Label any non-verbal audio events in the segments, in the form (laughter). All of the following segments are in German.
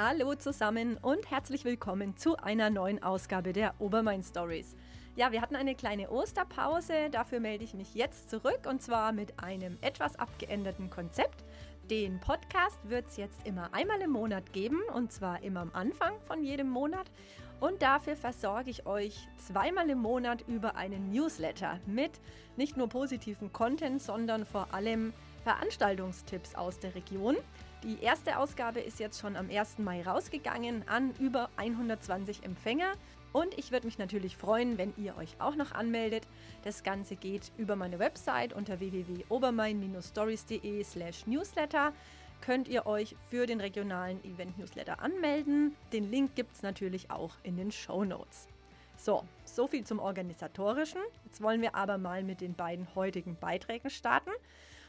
Hallo zusammen und herzlich willkommen zu einer neuen Ausgabe der Obermain Stories. Ja, wir hatten eine kleine Osterpause, dafür melde ich mich jetzt zurück und zwar mit einem etwas abgeänderten Konzept. Den Podcast wird es jetzt immer einmal im Monat geben und zwar immer am Anfang von jedem Monat. Und dafür versorge ich euch zweimal im Monat über einen Newsletter mit nicht nur positiven Content, sondern vor allem Veranstaltungstipps aus der Region. Die erste Ausgabe ist jetzt schon am 1. Mai rausgegangen an über 120 Empfänger. Und ich würde mich natürlich freuen, wenn ihr euch auch noch anmeldet. Das Ganze geht über meine Website unter www.obermain-stories.de slash newsletter. Könnt ihr euch für den regionalen Event-Newsletter anmelden. Den Link gibt es natürlich auch in den Show Notes. So, so viel zum Organisatorischen. Jetzt wollen wir aber mal mit den beiden heutigen Beiträgen starten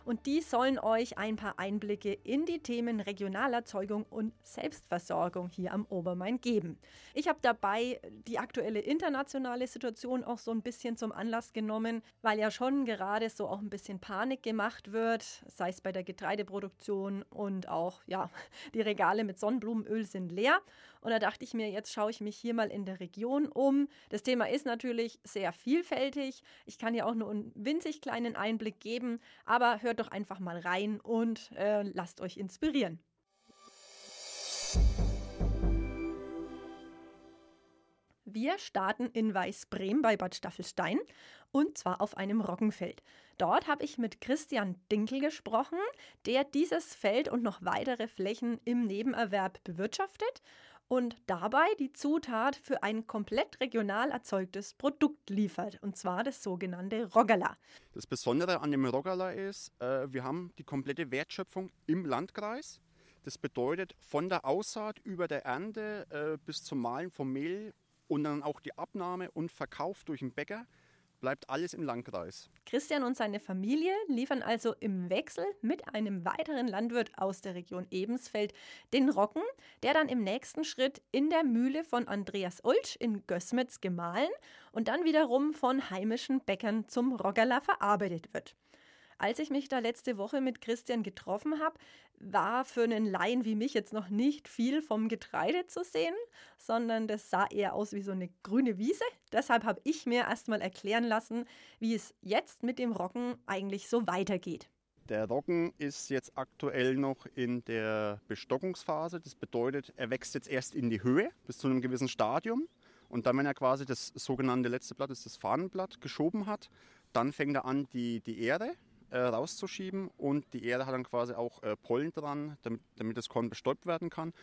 und die sollen euch ein paar Einblicke in die Themen Regionalerzeugung und Selbstversorgung hier am Obermain geben. Ich habe dabei die aktuelle internationale Situation auch so ein bisschen zum Anlass genommen, weil ja schon gerade so auch ein bisschen Panik gemacht wird, sei es bei der Getreideproduktion und auch, ja, (laughs) die Regale mit Sonnenblumenöl sind leer. Und da dachte ich mir, jetzt schaue ich mich hier mal in der Region um. Das Thema ist natürlich sehr vielfältig. Ich kann ja auch nur einen winzig kleinen Einblick geben, aber hört doch einfach mal rein und äh, lasst euch inspirieren. Wir starten in Weißbrem bei Bad Staffelstein und zwar auf einem Roggenfeld. Dort habe ich mit Christian Dinkel gesprochen, der dieses Feld und noch weitere Flächen im Nebenerwerb bewirtschaftet und dabei die Zutat für ein komplett regional erzeugtes Produkt liefert, und zwar das sogenannte Roggala. Das Besondere an dem Roggala ist, äh, wir haben die komplette Wertschöpfung im Landkreis. Das bedeutet von der Aussaat über der Ernte äh, bis zum Mahlen vom Mehl und dann auch die Abnahme und Verkauf durch den Bäcker bleibt alles im Landkreis. Christian und seine Familie liefern also im Wechsel mit einem weiteren Landwirt aus der Region Ebensfeld den Roggen, der dann im nächsten Schritt in der Mühle von Andreas Ulsch in Gößmitz gemahlen und dann wiederum von heimischen Bäckern zum Roggerler verarbeitet wird. Als ich mich da letzte Woche mit Christian getroffen habe, war für einen Laien wie mich jetzt noch nicht viel vom Getreide zu sehen, sondern das sah eher aus wie so eine grüne Wiese. Deshalb habe ich mir erstmal erklären lassen, wie es jetzt mit dem Roggen eigentlich so weitergeht. Der Roggen ist jetzt aktuell noch in der Bestockungsphase. Das bedeutet, er wächst jetzt erst in die Höhe bis zu einem gewissen Stadium. Und dann, wenn er quasi das sogenannte letzte Blatt, das, das Fahnenblatt, geschoben hat, dann fängt er an, die, die Erde äh, rauszuschieben und die Erde hat dann quasi auch äh, Pollen dran, damit, damit das Korn bestäubt werden kann.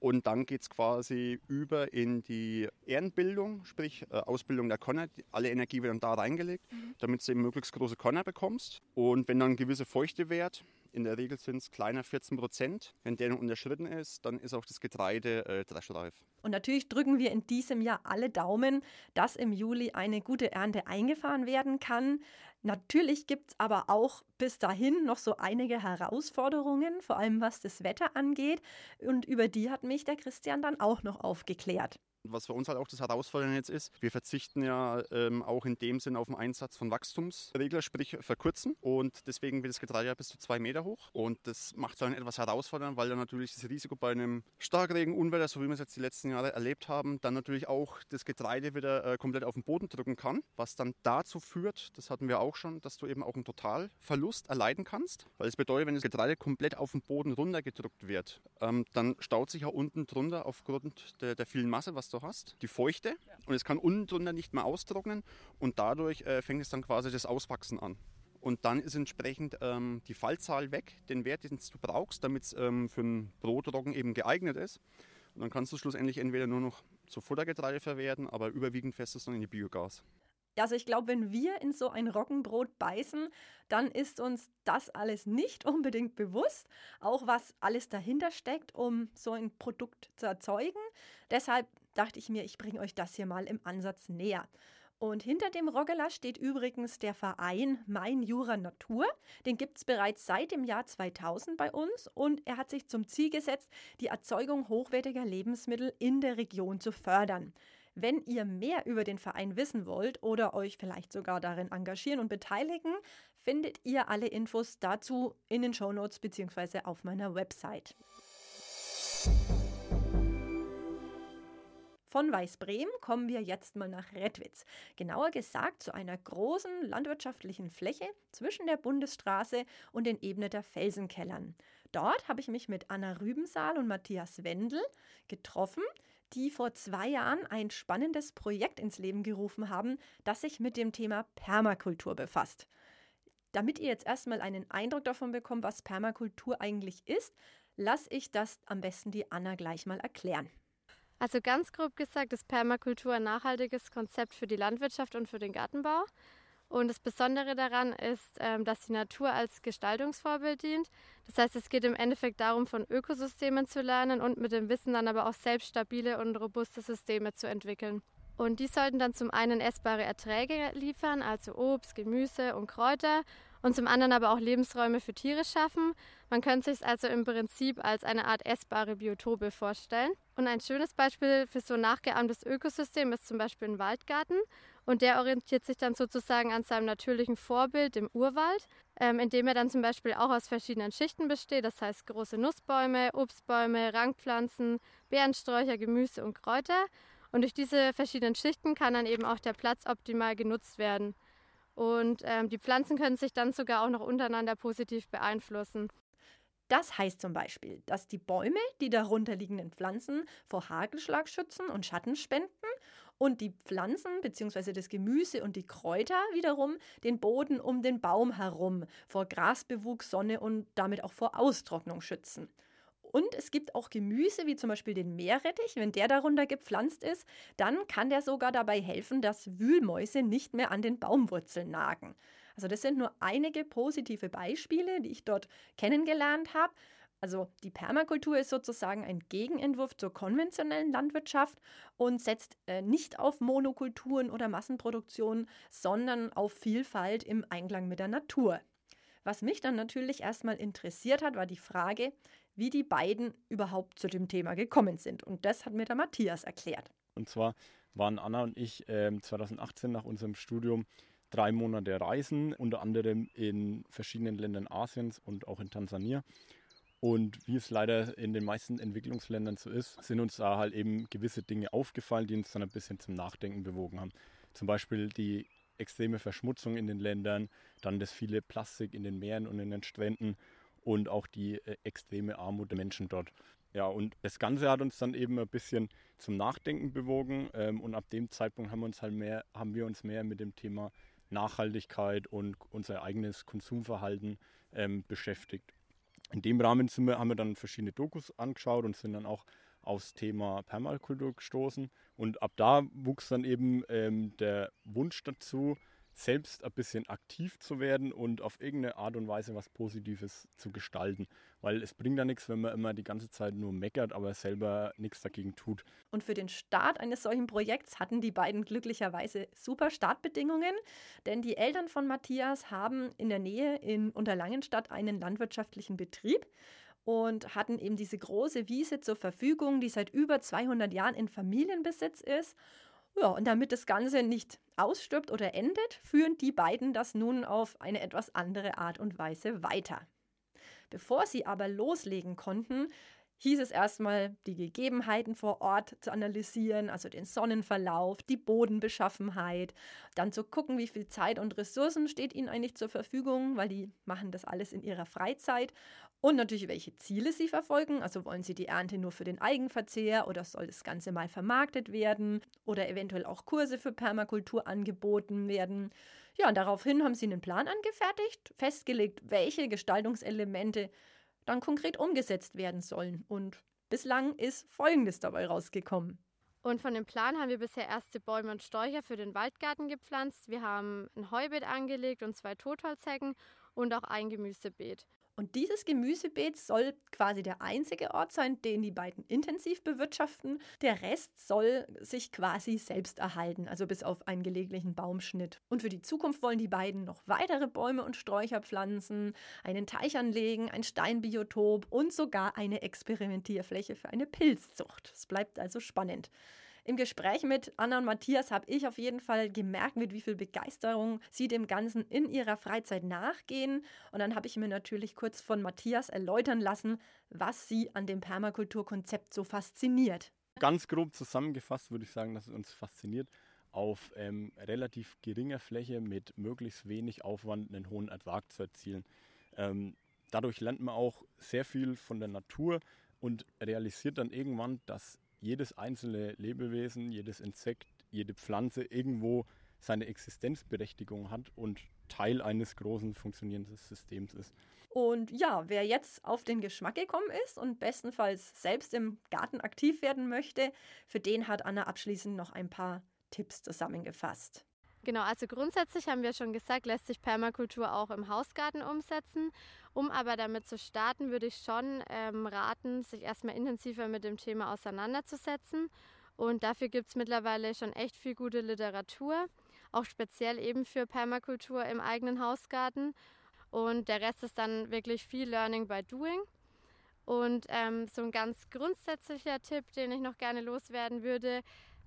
Und dann geht es quasi über in die Ehrenbildung, sprich äh, Ausbildung der Körner. Alle Energie wird dann da reingelegt, mhm. damit du eben möglichst große Körner bekommst. Und wenn dann ein gewisser Feuchtewert in der Regel sind es kleiner 14 Prozent. Wenn der unterschritten ist, dann ist auch das Getreide äh, dreschreif. Und natürlich drücken wir in diesem Jahr alle Daumen, dass im Juli eine gute Ernte eingefahren werden kann. Natürlich gibt es aber auch bis dahin noch so einige Herausforderungen, vor allem was das Wetter angeht. Und über die hat mich der Christian dann auch noch aufgeklärt. Was für uns halt auch das Herausfordernde jetzt ist, wir verzichten ja ähm, auch in dem Sinn auf den Einsatz von Wachstumsregler, sprich verkürzen. Und deswegen wird das Getreide ja bis zu zwei Meter hoch. Und das macht es dann etwas herausfordernd, weil dann natürlich das Risiko bei einem Starkregen, Unwetter, so wie wir es jetzt die letzten Jahre erlebt haben, dann natürlich auch das Getreide wieder äh, komplett auf den Boden drücken kann. Was dann dazu führt, das hatten wir auch schon, dass du eben auch einen Totalverlust erleiden kannst. Weil es bedeutet, wenn das Getreide komplett auf den Boden runtergedrückt wird, ähm, dann staut sich ja unten drunter aufgrund der, der vielen Masse, was du hast, die Feuchte. Und es kann unten drunter nicht mehr austrocknen und dadurch äh, fängt es dann quasi das Auswachsen an. Und dann ist entsprechend ähm, die Fallzahl weg, den Wert, den du brauchst, damit es ähm, für einen Brotroggen eben geeignet ist. Und dann kannst du schlussendlich entweder nur noch zu Futtergetreide verwerten, aber überwiegend fest dann in die Biogas. Also ich glaube, wenn wir in so ein Roggenbrot beißen, dann ist uns das alles nicht (laughs) unbedingt bewusst, auch was alles dahinter steckt, um so ein Produkt zu erzeugen. Deshalb dachte ich mir, ich bringe euch das hier mal im Ansatz näher. Und hinter dem Roggela steht übrigens der Verein Mein Jura Natur. Den gibt es bereits seit dem Jahr 2000 bei uns und er hat sich zum Ziel gesetzt, die Erzeugung hochwertiger Lebensmittel in der Region zu fördern. Wenn ihr mehr über den Verein wissen wollt oder euch vielleicht sogar darin engagieren und beteiligen, findet ihr alle Infos dazu in den Shownotes bzw. auf meiner Website. Von Weißbremen kommen wir jetzt mal nach Redwitz. Genauer gesagt zu einer großen landwirtschaftlichen Fläche zwischen der Bundesstraße und den Ebneter Felsenkellern. Dort habe ich mich mit Anna Rübensaal und Matthias Wendel getroffen, die vor zwei Jahren ein spannendes Projekt ins Leben gerufen haben, das sich mit dem Thema Permakultur befasst. Damit ihr jetzt erstmal einen Eindruck davon bekommt, was Permakultur eigentlich ist, lasse ich das am besten die Anna gleich mal erklären. Also ganz grob gesagt ist Permakultur ein nachhaltiges Konzept für die Landwirtschaft und für den Gartenbau. Und das Besondere daran ist, ähm, dass die Natur als Gestaltungsvorbild dient. Das heißt, es geht im Endeffekt darum, von Ökosystemen zu lernen und mit dem Wissen dann aber auch selbst stabile und robuste Systeme zu entwickeln. Und die sollten dann zum einen essbare Erträge liefern, also Obst, Gemüse und Kräuter, und zum anderen aber auch Lebensräume für Tiere schaffen. Man könnte sich es also im Prinzip als eine Art essbare Biotope vorstellen. Und ein schönes Beispiel für so ein nachgeahmtes Ökosystem ist zum Beispiel ein Waldgarten. Und der orientiert sich dann sozusagen an seinem natürlichen Vorbild, dem Urwald, ähm, indem er dann zum Beispiel auch aus verschiedenen Schichten besteht. Das heißt große Nussbäume, Obstbäume, Rankpflanzen, Beerensträucher, Gemüse und Kräuter. Und durch diese verschiedenen Schichten kann dann eben auch der Platz optimal genutzt werden. Und ähm, die Pflanzen können sich dann sogar auch noch untereinander positiv beeinflussen. Das heißt zum Beispiel, dass die Bäume die darunter liegenden Pflanzen vor Hagelschlag schützen und Schatten spenden und die Pflanzen bzw. das Gemüse und die Kräuter wiederum den Boden um den Baum herum vor Grasbewuchs, Sonne und damit auch vor Austrocknung schützen. Und es gibt auch Gemüse, wie zum Beispiel den Meerrettich. Wenn der darunter gepflanzt ist, dann kann der sogar dabei helfen, dass Wühlmäuse nicht mehr an den Baumwurzeln nagen. Also das sind nur einige positive Beispiele, die ich dort kennengelernt habe. Also die Permakultur ist sozusagen ein Gegenentwurf zur konventionellen Landwirtschaft und setzt äh, nicht auf Monokulturen oder Massenproduktion, sondern auf Vielfalt im Einklang mit der Natur. Was mich dann natürlich erstmal interessiert hat, war die Frage, wie die beiden überhaupt zu dem Thema gekommen sind. Und das hat mir der Matthias erklärt. Und zwar waren Anna und ich äh, 2018 nach unserem Studium drei Monate reisen, unter anderem in verschiedenen Ländern Asiens und auch in Tansania. Und wie es leider in den meisten Entwicklungsländern so ist, sind uns da halt eben gewisse Dinge aufgefallen, die uns dann ein bisschen zum Nachdenken bewogen haben. Zum Beispiel die extreme Verschmutzung in den Ländern, dann das viele Plastik in den Meeren und in den Stränden und auch die äh, extreme Armut der Menschen dort. Ja, und das Ganze hat uns dann eben ein bisschen zum Nachdenken bewogen ähm, und ab dem Zeitpunkt haben wir uns halt mehr, haben wir uns mehr mit dem Thema Nachhaltigkeit und unser eigenes Konsumverhalten ähm, beschäftigt. In dem Rahmen wir, haben wir dann verschiedene Dokus angeschaut und sind dann auch aufs Thema Permakultur gestoßen. Und ab da wuchs dann eben ähm, der Wunsch dazu, selbst ein bisschen aktiv zu werden und auf irgendeine Art und Weise was Positives zu gestalten. Weil es bringt ja nichts, wenn man immer die ganze Zeit nur meckert, aber selber nichts dagegen tut. Und für den Start eines solchen Projekts hatten die beiden glücklicherweise super Startbedingungen, denn die Eltern von Matthias haben in der Nähe in Unterlangenstadt einen landwirtschaftlichen Betrieb und hatten eben diese große Wiese zur Verfügung, die seit über 200 Jahren in Familienbesitz ist. Ja, und damit das Ganze nicht ausstirbt oder endet, führen die beiden das nun auf eine etwas andere Art und Weise weiter. Bevor sie aber loslegen konnten, hieß es erstmal, die Gegebenheiten vor Ort zu analysieren, also den Sonnenverlauf, die Bodenbeschaffenheit, dann zu gucken, wie viel Zeit und Ressourcen steht ihnen eigentlich zur Verfügung, weil die machen das alles in ihrer Freizeit und natürlich, welche Ziele sie verfolgen. Also wollen sie die Ernte nur für den Eigenverzehr oder soll das Ganze mal vermarktet werden oder eventuell auch Kurse für Permakultur angeboten werden. Ja, und daraufhin haben sie einen Plan angefertigt, festgelegt, welche Gestaltungselemente dann konkret umgesetzt werden sollen. Und bislang ist Folgendes dabei rausgekommen. Und von dem Plan haben wir bisher erste Bäume und Sträucher für den Waldgarten gepflanzt. Wir haben ein Heubeet angelegt und zwei Totholzhecken und auch ein Gemüsebeet. Und dieses Gemüsebeet soll quasi der einzige Ort sein, den die beiden intensiv bewirtschaften. Der Rest soll sich quasi selbst erhalten, also bis auf einen gelegentlichen Baumschnitt. Und für die Zukunft wollen die beiden noch weitere Bäume und Sträucher pflanzen, einen Teich anlegen, ein Steinbiotop und sogar eine Experimentierfläche für eine Pilzzucht. Es bleibt also spannend. Im Gespräch mit Anna und Matthias habe ich auf jeden Fall gemerkt, mit wie viel Begeisterung sie dem Ganzen in ihrer Freizeit nachgehen. Und dann habe ich mir natürlich kurz von Matthias erläutern lassen, was sie an dem Permakulturkonzept so fasziniert. Ganz grob zusammengefasst würde ich sagen, dass es uns fasziniert, auf ähm, relativ geringer Fläche mit möglichst wenig Aufwand einen hohen Ertrag zu erzielen. Ähm, dadurch lernt man auch sehr viel von der Natur und realisiert dann irgendwann, dass jedes einzelne Lebewesen, jedes Insekt, jede Pflanze irgendwo seine Existenzberechtigung hat und Teil eines großen funktionierenden Systems ist. Und ja, wer jetzt auf den Geschmack gekommen ist und bestenfalls selbst im Garten aktiv werden möchte, für den hat Anna abschließend noch ein paar Tipps zusammengefasst. Genau, also grundsätzlich haben wir schon gesagt, lässt sich Permakultur auch im Hausgarten umsetzen. Um aber damit zu starten, würde ich schon ähm, raten, sich erstmal intensiver mit dem Thema auseinanderzusetzen. Und dafür gibt es mittlerweile schon echt viel gute Literatur, auch speziell eben für Permakultur im eigenen Hausgarten. Und der Rest ist dann wirklich viel Learning by Doing. Und ähm, so ein ganz grundsätzlicher Tipp, den ich noch gerne loswerden würde,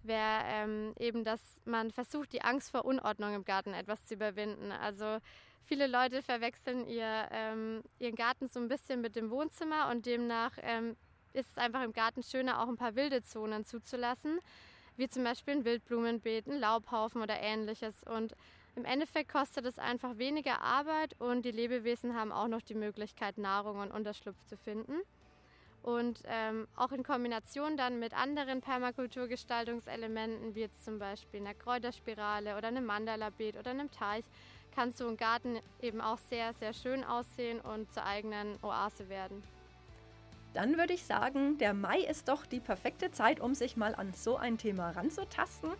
wäre ähm, eben, dass man versucht, die Angst vor Unordnung im Garten etwas zu überwinden. Also viele Leute verwechseln ihr, ähm, ihren Garten so ein bisschen mit dem Wohnzimmer und demnach ähm, ist es einfach im Garten schöner, auch ein paar wilde Zonen zuzulassen, wie zum Beispiel ein Wildblumenbeet, ein Laubhaufen oder ähnliches. Und im Endeffekt kostet es einfach weniger Arbeit und die Lebewesen haben auch noch die Möglichkeit, Nahrung und Unterschlupf zu finden. Und ähm, auch in Kombination dann mit anderen Permakulturgestaltungselementen, wie jetzt zum Beispiel einer Kräuterspirale oder einem Mandala-Beet oder einem Teich, kann so ein Garten eben auch sehr, sehr schön aussehen und zur eigenen Oase werden. Dann würde ich sagen, der Mai ist doch die perfekte Zeit, um sich mal an so ein Thema ranzutasten.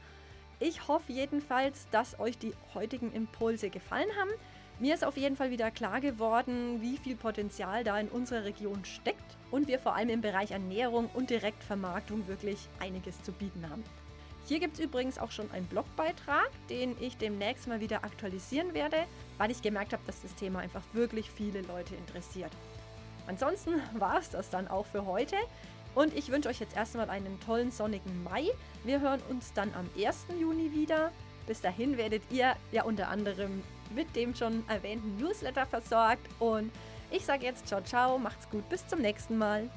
Ich hoffe jedenfalls, dass euch die heutigen Impulse gefallen haben. Mir ist auf jeden Fall wieder klar geworden, wie viel Potenzial da in unserer Region steckt und wir vor allem im Bereich Ernährung und Direktvermarktung wirklich einiges zu bieten haben. Hier gibt es übrigens auch schon einen Blogbeitrag, den ich demnächst mal wieder aktualisieren werde, weil ich gemerkt habe, dass das Thema einfach wirklich viele Leute interessiert. Ansonsten war es das dann auch für heute und ich wünsche euch jetzt erstmal einen tollen sonnigen Mai. Wir hören uns dann am 1. Juni wieder. Bis dahin werdet ihr ja unter anderem mit dem schon erwähnten Newsletter versorgt. Und ich sage jetzt ciao, ciao, macht's gut, bis zum nächsten Mal.